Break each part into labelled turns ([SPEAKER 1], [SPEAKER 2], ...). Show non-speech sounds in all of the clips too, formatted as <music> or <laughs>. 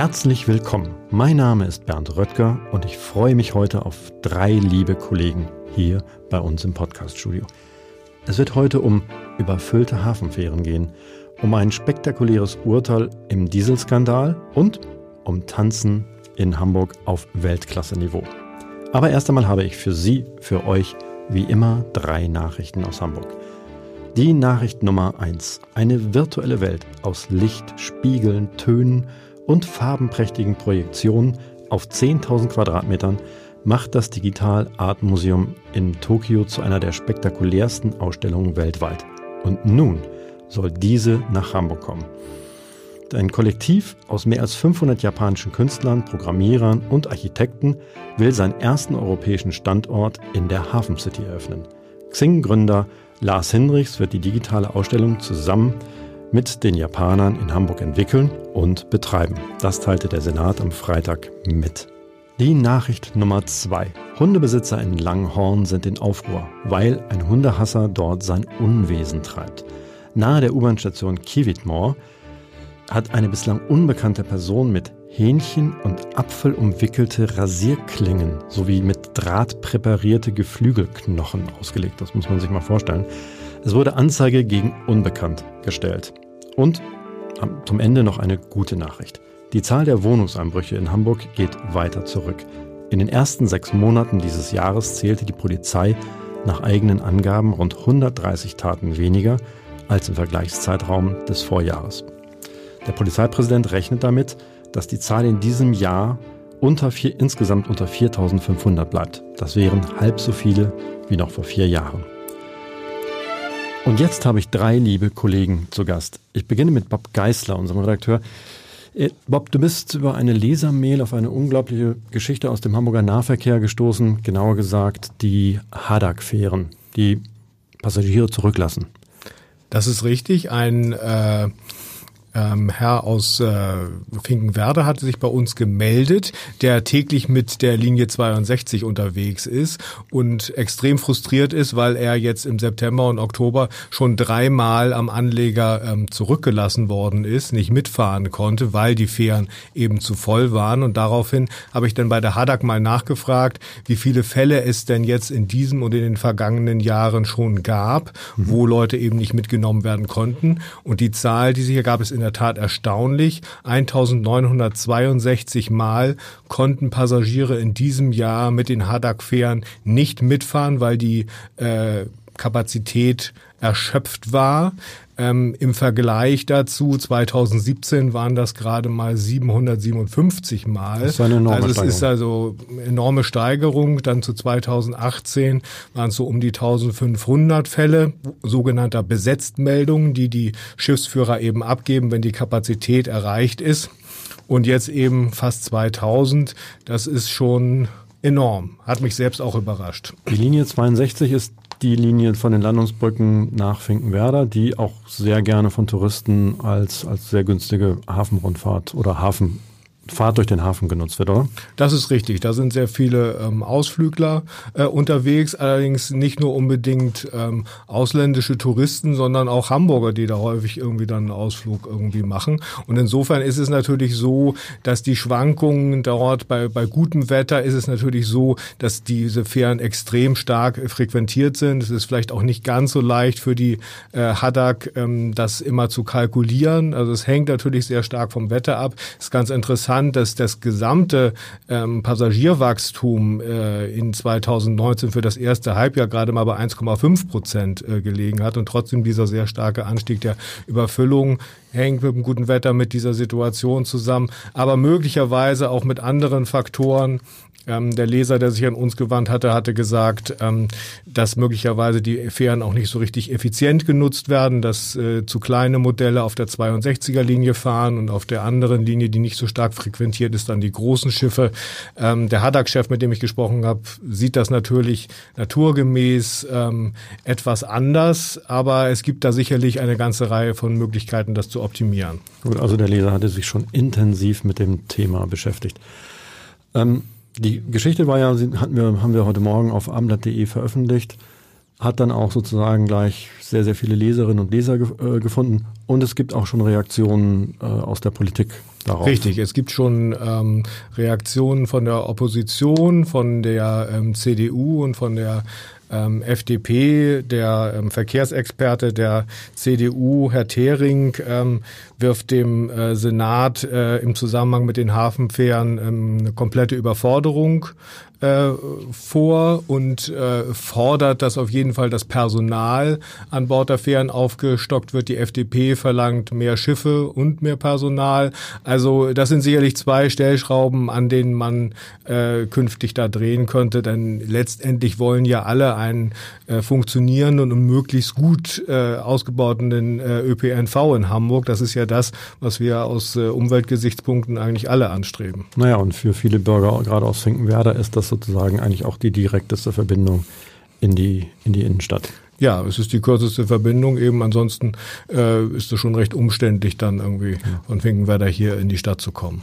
[SPEAKER 1] Herzlich willkommen. Mein Name ist Bernd Röttger und ich freue mich heute auf drei liebe Kollegen hier bei uns im Podcaststudio. Es wird heute um überfüllte Hafenfähren gehen, um ein spektakuläres Urteil im Dieselskandal und um Tanzen in Hamburg auf Weltklasse-Niveau. Aber erst einmal habe ich für Sie, für euch, wie immer drei Nachrichten aus Hamburg. Die Nachricht Nummer eins: Eine virtuelle Welt aus Licht, Spiegeln, Tönen und farbenprächtigen Projektionen auf 10.000 Quadratmetern macht das Digital Art Museum in Tokio zu einer der spektakulärsten Ausstellungen weltweit. Und nun soll diese nach Hamburg kommen. Ein Kollektiv aus mehr als 500 japanischen Künstlern, Programmierern und Architekten will seinen ersten europäischen Standort in der Hafen City eröffnen. Xing-Gründer Lars Hinrichs wird die digitale Ausstellung zusammen mit den Japanern in Hamburg entwickeln und betreiben. Das teilte der Senat am Freitag mit. Die Nachricht Nummer zwei: Hundebesitzer in Langhorn sind in Aufruhr, weil ein Hundehasser dort sein Unwesen treibt. Nahe der U-Bahn-Station Kiewitmoor hat eine bislang unbekannte Person mit Hähnchen und Apfel umwickelte Rasierklingen sowie mit Draht präparierte Geflügelknochen ausgelegt. Das muss man sich mal vorstellen. Es wurde Anzeige gegen Unbekannt gestellt. Und zum Ende noch eine gute Nachricht. Die Zahl der Wohnungseinbrüche in Hamburg geht weiter zurück. In den ersten sechs Monaten dieses Jahres zählte die Polizei nach eigenen Angaben rund 130 Taten weniger als im Vergleichszeitraum des Vorjahres. Der Polizeipräsident rechnet damit, dass die Zahl in diesem Jahr unter vier, insgesamt unter 4.500 bleibt. Das wären halb so viele wie noch vor vier Jahren. Und jetzt habe ich drei liebe Kollegen zu Gast. Ich beginne mit Bob Geisler, unserem Redakteur. Äh, Bob, du bist über eine Lesermail auf eine unglaubliche Geschichte aus dem Hamburger Nahverkehr gestoßen, genauer gesagt die Hadak-Fähren, die Passagiere zurücklassen.
[SPEAKER 2] Das ist richtig. Ein äh, ähm, Herr aus äh, Finkenwerder hatte sich bei uns gemeldet, der täglich mit der Linie 62 unterwegs ist und extrem frustriert ist, weil er jetzt im September und Oktober schon dreimal am Anleger ähm, zurückgelassen worden ist, nicht mitfahren konnte, weil die Fähren eben zu voll waren. Und daraufhin habe ich dann bei der Hadak mal nachgefragt, wie viele Fälle es denn jetzt in diesem und in den vergangenen Jahren schon gab, mhm. wo Leute eben nicht mitgenommen werden konnten. Und die Zahl, die sie hier gab, ist in der Tat erstaunlich. 1962 Mal konnten Passagiere in diesem Jahr mit den Hadak-Fähren nicht mitfahren, weil die äh, Kapazität erschöpft war. Ähm, Im Vergleich dazu, 2017 waren das gerade mal 757 Mal. Das ist eine enorme also es ist also eine enorme Steigerung. Dann zu 2018 waren es so um die 1500 Fälle sogenannter Besetztmeldungen, die die Schiffsführer eben abgeben, wenn die Kapazität erreicht ist. Und jetzt eben fast 2000. Das ist schon enorm. Hat mich selbst auch überrascht.
[SPEAKER 1] Die Linie 62 ist die Linie von den Landungsbrücken nach Finkenwerder, die auch sehr gerne von Touristen als, als sehr günstige Hafenrundfahrt oder Hafen Fahrt durch den Hafen genutzt wird, oder?
[SPEAKER 2] Das ist richtig. Da sind sehr viele ähm, Ausflügler äh, unterwegs, allerdings nicht nur unbedingt ähm, ausländische Touristen, sondern auch Hamburger, die da häufig irgendwie dann einen Ausflug irgendwie machen. Und insofern ist es natürlich so, dass die Schwankungen dort bei, bei gutem Wetter ist es natürlich so, dass diese Fähren extrem stark frequentiert sind. Es ist vielleicht auch nicht ganz so leicht für die äh, Haddock, ähm, das immer zu kalkulieren. Also es hängt natürlich sehr stark vom Wetter ab. ist ganz interessant interessant, dass das gesamte ähm, Passagierwachstum äh, in 2019 für das erste Halbjahr gerade mal bei 1,5 Prozent äh, gelegen hat und trotzdem dieser sehr starke Anstieg der Überfüllung hängt mit dem guten Wetter mit dieser Situation zusammen, aber möglicherweise auch mit anderen Faktoren, Ähm, der Leser, der sich an uns gewandt hatte, hatte gesagt, ähm, dass möglicherweise die Fähren auch nicht so richtig effizient genutzt werden, dass äh, zu kleine Modelle auf der 62er Linie fahren und auf der anderen Linie, die nicht so stark frequentiert ist, dann die großen Schiffe. Ähm, der Haddock-Chef, mit dem ich gesprochen habe, sieht das natürlich naturgemäß ähm, etwas anders, aber es gibt da sicherlich eine ganze Reihe von Möglichkeiten, das zu optimieren.
[SPEAKER 1] Gut, also der Leser hatte sich schon intensiv mit dem Thema beschäftigt. Ähm, die Geschichte war ja, hatten wir, haben wir heute Morgen auf abendblatt.de veröffentlicht, hat dann auch sozusagen gleich sehr, sehr viele Leserinnen und Leser ge äh, gefunden und es gibt auch schon Reaktionen äh, aus der Politik darauf.
[SPEAKER 2] Richtig, es gibt schon ähm, Reaktionen von der Opposition, von der ähm, CDU und von der ähm, FDP, der ähm, Verkehrsexperte der CDU, Herr Thering, ähm, wirft dem äh, Senat äh, im Zusammenhang mit den Hafenfähren ähm, eine komplette Überforderung äh, vor und äh, fordert, dass auf jeden Fall das Personal an Bord der Fähren aufgestockt wird. Die FDP verlangt mehr Schiffe und mehr Personal. Also das sind sicherlich zwei Stellschrauben, an denen man äh, künftig da drehen könnte, denn letztendlich wollen ja alle einen äh, funktionierenden und möglichst gut äh, ausgebauten äh, ÖPNV in Hamburg. Das ist ja das, was wir aus äh, Umweltgesichtspunkten eigentlich alle anstreben.
[SPEAKER 1] Naja, und für viele Bürger, gerade aus Finkenwerder, ist das sozusagen eigentlich auch die direkteste Verbindung in die, in die Innenstadt.
[SPEAKER 2] Ja, es ist die kürzeste Verbindung eben. Ansonsten äh, ist es schon recht umständlich, dann irgendwie ja. von Finkenwerder hier in die Stadt zu kommen.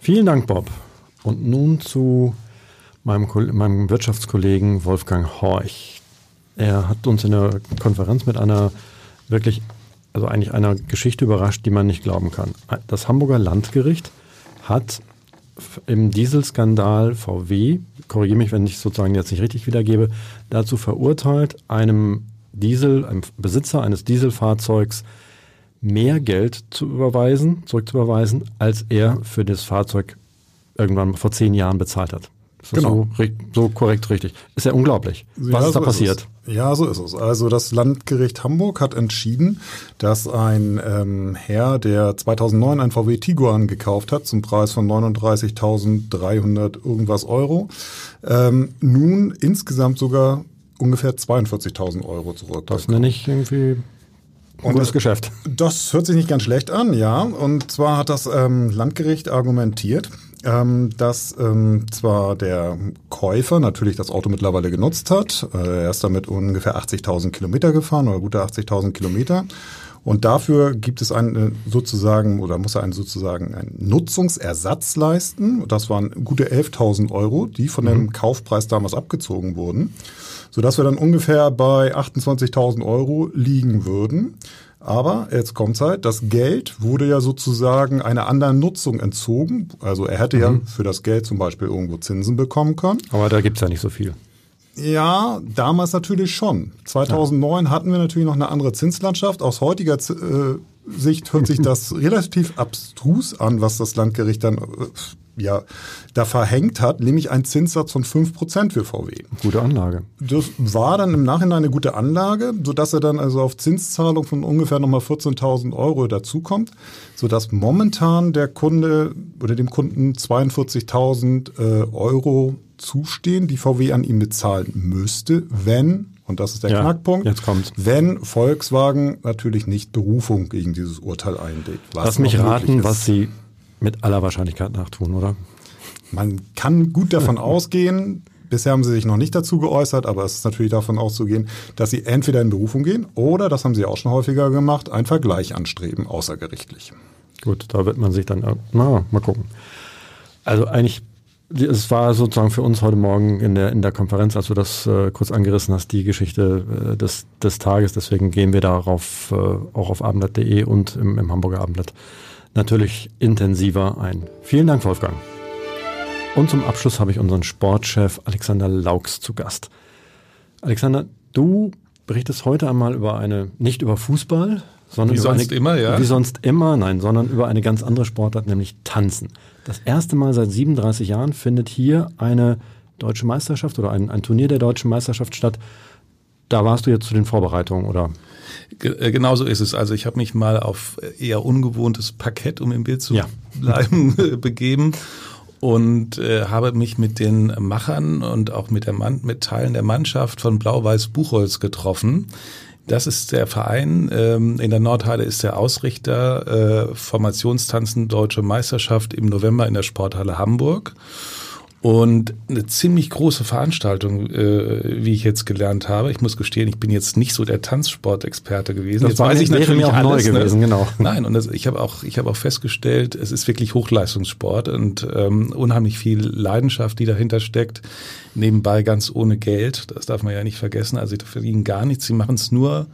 [SPEAKER 1] Vielen Dank, Bob. Und nun zu meinem, meinem Wirtschaftskollegen Wolfgang Horch. Er hat uns in der Konferenz mit einer wirklich, also eigentlich einer Geschichte überrascht, die man nicht glauben kann. Das Hamburger Landgericht hat im Dieselskandal VW, korrigiere mich, wenn ich sozusagen jetzt nicht richtig wiedergebe, dazu verurteilt, einem Diesel, einem Besitzer eines Dieselfahrzeugs mehr Geld zu überweisen, zurückzuüberweisen, als er für das Fahrzeug irgendwann vor zehn Jahren bezahlt hat. Ist genau. so, so, korrekt richtig? Ist ja unglaublich. Was ja, ist da passiert?
[SPEAKER 3] Ist ja, so ist es. Also das Landgericht Hamburg hat entschieden, dass ein ähm, Herr, der 2009 ein VW Tiguan gekauft hat zum Preis von 39.300 irgendwas Euro, ähm, nun insgesamt sogar ungefähr 42.000 Euro zurück.
[SPEAKER 1] Das nenne ich irgendwie ein gutes Geschäft.
[SPEAKER 3] Das hört sich nicht ganz schlecht an, ja. Und zwar hat das ähm, Landgericht argumentiert, ähm, dass ähm, zwar der Käufer natürlich das Auto mittlerweile genutzt hat. Äh, er ist damit ungefähr 80.000 Kilometer gefahren oder gute 80.000 Kilometer. Und dafür gibt es einen sozusagen oder muss er einen sozusagen einen Nutzungsersatz leisten. Das waren gute 11.000 Euro, die von mhm. dem Kaufpreis damals abgezogen wurden, sodass wir dann ungefähr bei 28.000 Euro liegen würden. Aber jetzt kommt's halt, das Geld wurde ja sozusagen einer anderen Nutzung entzogen. Also er hätte mhm. ja für das Geld zum Beispiel irgendwo Zinsen bekommen können.
[SPEAKER 1] Aber da gibt's ja nicht so viel.
[SPEAKER 3] Ja, damals natürlich schon. 2009 ja. hatten wir natürlich noch eine andere Zinslandschaft. Aus heutiger äh, Sicht hört sich das <laughs> relativ abstrus an, was das Landgericht dann äh, ja, da verhängt hat, nämlich ein Zinssatz von fünf Prozent für VW.
[SPEAKER 1] Gute Anlage.
[SPEAKER 3] Das war dann im Nachhinein eine gute Anlage, sodass er dann also auf Zinszahlung von ungefähr nochmal 14.000 Euro dazukommt, sodass momentan der Kunde oder dem Kunden 42.000 äh, Euro zustehen, die VW an ihm bezahlen müsste, wenn und das ist der ja, Knackpunkt.
[SPEAKER 1] Jetzt.
[SPEAKER 3] Wenn Volkswagen natürlich nicht Berufung gegen dieses Urteil einlegt.
[SPEAKER 1] Lass mich raten, was Sie mit aller Wahrscheinlichkeit nachtun, oder?
[SPEAKER 3] Man kann gut davon <laughs> ausgehen, bisher haben sie sich noch nicht dazu geäußert, aber es ist natürlich davon auszugehen, dass sie entweder in Berufung gehen oder, das haben sie auch schon häufiger gemacht, einen Vergleich anstreben, außergerichtlich.
[SPEAKER 1] Gut, da wird man sich dann, na, mal gucken. Also eigentlich, es war sozusagen für uns heute Morgen in der, in der Konferenz, als du das äh, kurz angerissen hast, die Geschichte äh, des, des Tages. Deswegen gehen wir darauf äh, auch auf abendblatt.de und im, im Hamburger Abendblatt natürlich intensiver ein. Vielen Dank, Wolfgang. Und zum Abschluss habe ich unseren Sportchef Alexander Laux zu Gast. Alexander, du berichtest heute einmal über eine, nicht über Fußball, sondern
[SPEAKER 3] wie
[SPEAKER 1] über
[SPEAKER 3] sonst
[SPEAKER 1] eine,
[SPEAKER 3] immer, ja.
[SPEAKER 1] Wie sonst immer, nein, sondern über eine ganz andere Sportart, nämlich Tanzen. Das erste Mal seit 37 Jahren findet hier eine deutsche Meisterschaft oder ein, ein Turnier der deutschen Meisterschaft statt. Da warst du jetzt zu den Vorbereitungen, oder?
[SPEAKER 3] Äh, genau so ist es. Also ich habe mich mal auf eher ungewohntes Parkett, um im Bild zu ja. bleiben, <laughs> begeben
[SPEAKER 4] und äh, habe mich mit den Machern und auch mit, der Mann, mit Teilen der Mannschaft von Blau-Weiß Buchholz getroffen. Das ist der Verein. Ähm, in der Nordhalle ist der Ausrichter äh, Formationstanzen Deutsche Meisterschaft im November in der Sporthalle Hamburg. Und eine ziemlich große Veranstaltung, äh, wie ich jetzt gelernt habe. Ich muss gestehen, ich bin jetzt nicht so der Tanzsportexperte gewesen.
[SPEAKER 1] Das
[SPEAKER 4] jetzt weiß ich natürlich
[SPEAKER 1] mir auch
[SPEAKER 4] alles,
[SPEAKER 1] neu gewesen,
[SPEAKER 4] ne?
[SPEAKER 1] genau.
[SPEAKER 4] Nein, und das, ich habe auch, ich habe auch festgestellt, es ist wirklich Hochleistungssport und ähm, unheimlich viel Leidenschaft, die dahinter steckt. Nebenbei ganz ohne Geld, das darf man ja nicht vergessen. Also die verdienen gar nichts, sie machen es nur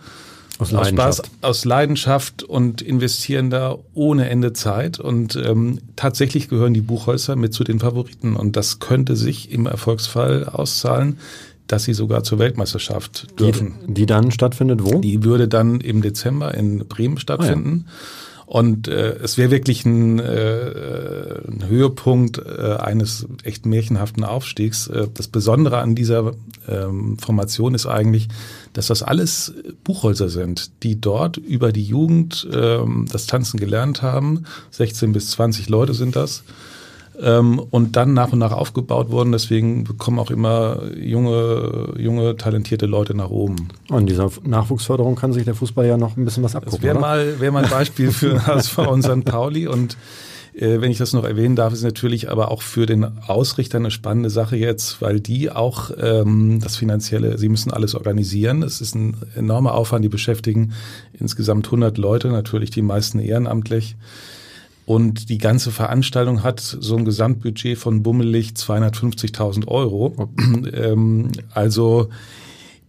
[SPEAKER 1] Aus
[SPEAKER 4] aus
[SPEAKER 1] Leidenschaft.
[SPEAKER 4] Spaß, aus Leidenschaft und investieren da ohne Ende Zeit. Und ähm, tatsächlich gehören die Buchholzer mit zu den Favoriten. Und das könnte sich im Erfolgsfall auszahlen, dass sie sogar zur Weltmeisterschaft
[SPEAKER 1] Die,
[SPEAKER 4] dürfen.
[SPEAKER 1] die dann stattfindet wo?
[SPEAKER 4] Die würde dann im Dezember in Bremen stattfinden. Und äh, es wäre wirklich ein, äh, ein Höhepunkt äh, eines echt märchenhaften Aufstiegs. Äh, das Besondere an dieser ähm, Formation ist eigentlich, dass das alles Buchholzer sind, die dort über die Jugend ähm, das Tanzen gelernt haben. 16 bis 20 Leute sind das ähm, und dann nach und nach aufgebaut wurden. Deswegen bekommen auch immer junge, junge, talentierte Leute nach oben.
[SPEAKER 1] Und dieser Nachwuchsförderung kann sich der Fußball ja noch ein bisschen was
[SPEAKER 4] Das
[SPEAKER 1] abgucken.
[SPEAKER 4] wäre
[SPEAKER 1] oder?
[SPEAKER 4] mal, wär mal ein Beispiel für HSV und St. Pauli. Und äh, wenn ich das noch erwähnen darf, ist natürlich aber auch für den Ausrichter eine spannende Sache jetzt, weil die auch ähm, das Finanzielle, sie müssen alles organisieren. Es ist ein enormer Aufwand, die beschäftigen insgesamt 100 Leute, natürlich die meisten ehrenamtlich. Und die ganze Veranstaltung hat so ein Gesamtbudget von bummelig 250.000 Euro. <clears throat> ähm, also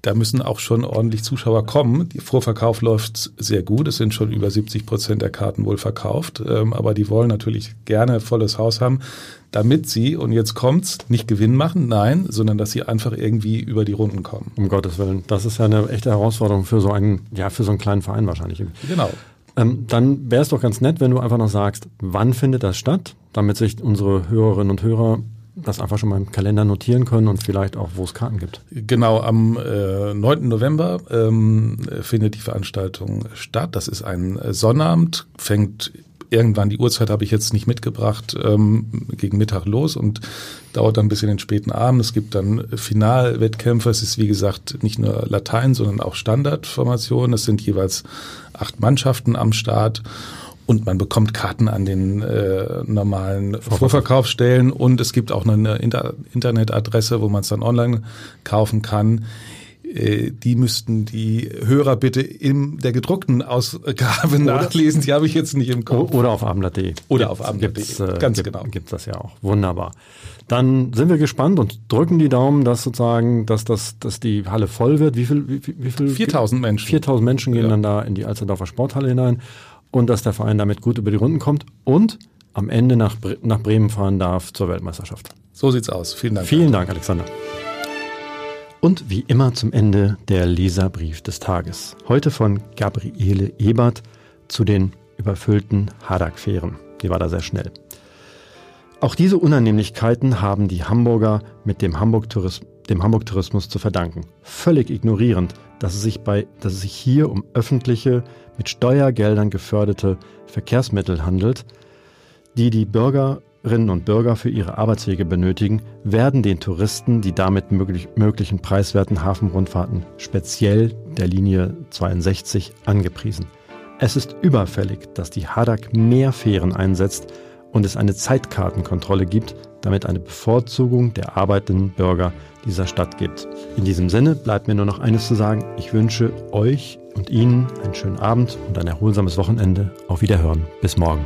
[SPEAKER 4] da müssen auch schon ordentlich Zuschauer kommen. Der Vorverkauf läuft sehr gut. Es sind schon über 70 Prozent der Karten wohl verkauft. Ähm, aber die wollen natürlich gerne volles Haus haben, damit sie, und jetzt kommt's, nicht Gewinn machen, nein, sondern dass sie einfach irgendwie über die Runden kommen.
[SPEAKER 1] Um Gottes Willen. Das ist ja eine echte Herausforderung für so einen, ja, für so einen kleinen Verein wahrscheinlich.
[SPEAKER 4] Genau.
[SPEAKER 1] Ähm, dann wäre es doch ganz nett, wenn du einfach noch sagst, wann findet das statt, damit sich unsere Hörerinnen und Hörer das einfach schon mal im Kalender notieren können und vielleicht auch, wo es Karten gibt.
[SPEAKER 4] Genau, am äh, 9. November ähm, findet die Veranstaltung statt. Das ist ein Sonnabend, fängt irgendwann, die Uhrzeit habe ich jetzt nicht mitgebracht, ähm, gegen Mittag los und dauert dann bis in den späten Abend. Es gibt dann Finalwettkämpfe. Es ist wie gesagt nicht nur Latein, sondern auch Standardformation. Es sind jeweils acht Mannschaften am Start. Und man bekommt Karten an den äh, normalen Vorverkaufsstellen und es gibt auch eine Inter Internetadresse, wo man es dann online kaufen kann. Äh, Die müssten die Hörer bitte in der gedruckten Ausgabe nachlesen. Die habe ich jetzt nicht im Kopf.
[SPEAKER 1] Oder auf abendblatt.de.
[SPEAKER 4] Oder auf abendblatt.de.
[SPEAKER 1] Äh,
[SPEAKER 4] Ganz
[SPEAKER 1] gibt,
[SPEAKER 4] genau.
[SPEAKER 1] Gibt das ja auch. Wunderbar. Dann sind wir gespannt und drücken die Daumen, dass sozusagen, dass, das, dass die Halle voll wird. Wie viel? Wie, wie viel
[SPEAKER 4] 4000 Menschen.
[SPEAKER 1] 4000 Menschen gehen
[SPEAKER 4] Ja.
[SPEAKER 1] dann da in die Alsterdorfer Sporthalle hinein und dass der Verein damit gut über die Runden kommt und am Ende nach, nach Bremen fahren darf zur Weltmeisterschaft.
[SPEAKER 4] So sieht's aus. Vielen Dank.
[SPEAKER 1] Vielen Dank, Alexander. Und wie immer zum Ende der Leserbrief des Tages. Heute von Gabriele Ebert zu den überfüllten Hadak-Fähren. Die war da sehr schnell. Auch diese Unannehmlichkeiten haben die Hamburger mit dem Hamburg-Tourismus Hamburg-Tourismus zu verdanken. Völlig ignorierend, dass es, sich bei, dass es sich hier um öffentliche, mit Steuergeldern geförderte Verkehrsmittel handelt, die die Bürgerinnen und Bürger für ihre Arbeitswege benötigen, werden den Touristen die damit möglich, möglichen preiswerten Hafenrundfahrten, speziell der Linie 62, angepriesen. Es ist überfällig, dass die Hadak mehr Fähren einsetzt und es eine Zeitkartenkontrolle gibt, damit eine Bevorzugung der arbeitenden Bürger dieser Stadt gibt. In diesem Sinne bleibt mir nur noch eines zu sagen. Ich wünsche euch und Ihnen einen schönen Abend und ein erholsames Wochenende. Auf Wiederhören. Bis morgen.